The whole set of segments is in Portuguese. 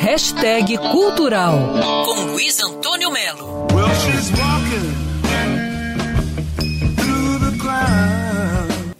Hashtag Cultural com Luiz Antônio Melo. Well,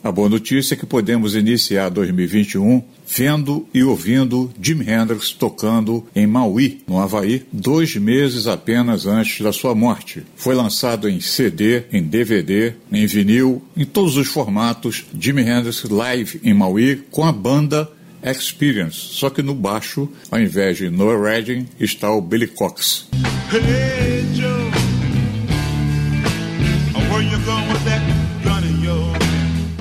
A boa notícia é que podemos iniciar 2021 vendo e ouvindo Jimi Hendrix tocando em Maui, no Havaí, dois meses apenas antes da sua morte. Foi lançado em CD, em DVD, em vinil, em todos os formatos, Jimi Hendrix live em Maui com a banda Experience, só que no baixo, ao invés de Noah Redding, está o Billy Cox. Hey, Joe.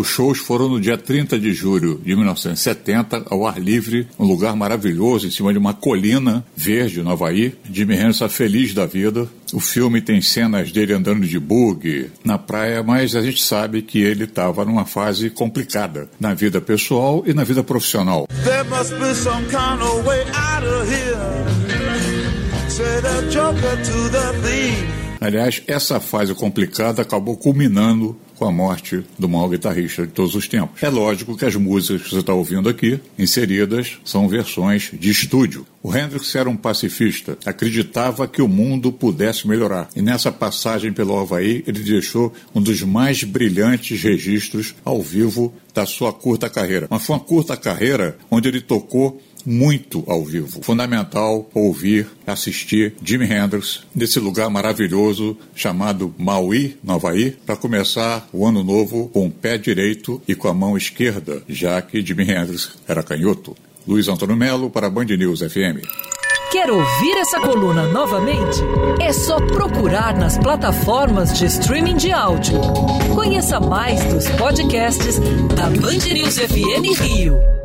Os shows foram no dia 30 de julho de 1970, ao ar livre, um lugar maravilhoso, em cima de uma colina verde no Havaí. Jimmy Hendrix está feliz da vida. O filme tem cenas dele andando de bug na praia, mas a gente sabe que ele estava numa fase complicada na vida pessoal e na vida profissional. There Aliás, essa fase complicada acabou culminando com a morte do maior guitarrista de todos os tempos. É lógico que as músicas que você está ouvindo aqui, inseridas, são versões de estúdio. O Hendrix era um pacifista, acreditava que o mundo pudesse melhorar. E nessa passagem pelo Havaí, ele deixou um dos mais brilhantes registros ao vivo da sua curta carreira. Mas foi uma curta carreira onde ele tocou muito ao vivo. Fundamental ouvir, assistir Jimi Hendrix nesse lugar maravilhoso chamado Maui, no Havaí, para começar o ano novo com o pé direito e com a mão esquerda, já que Jimi Hendrix era canhoto. Luiz Antônio Melo para Band News FM. Quer ouvir essa coluna novamente? É só procurar nas plataformas de streaming de áudio. Conheça mais dos podcasts da Band News FM Rio.